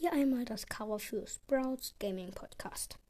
Hier einmal das Cover für Sprouts Gaming Podcast.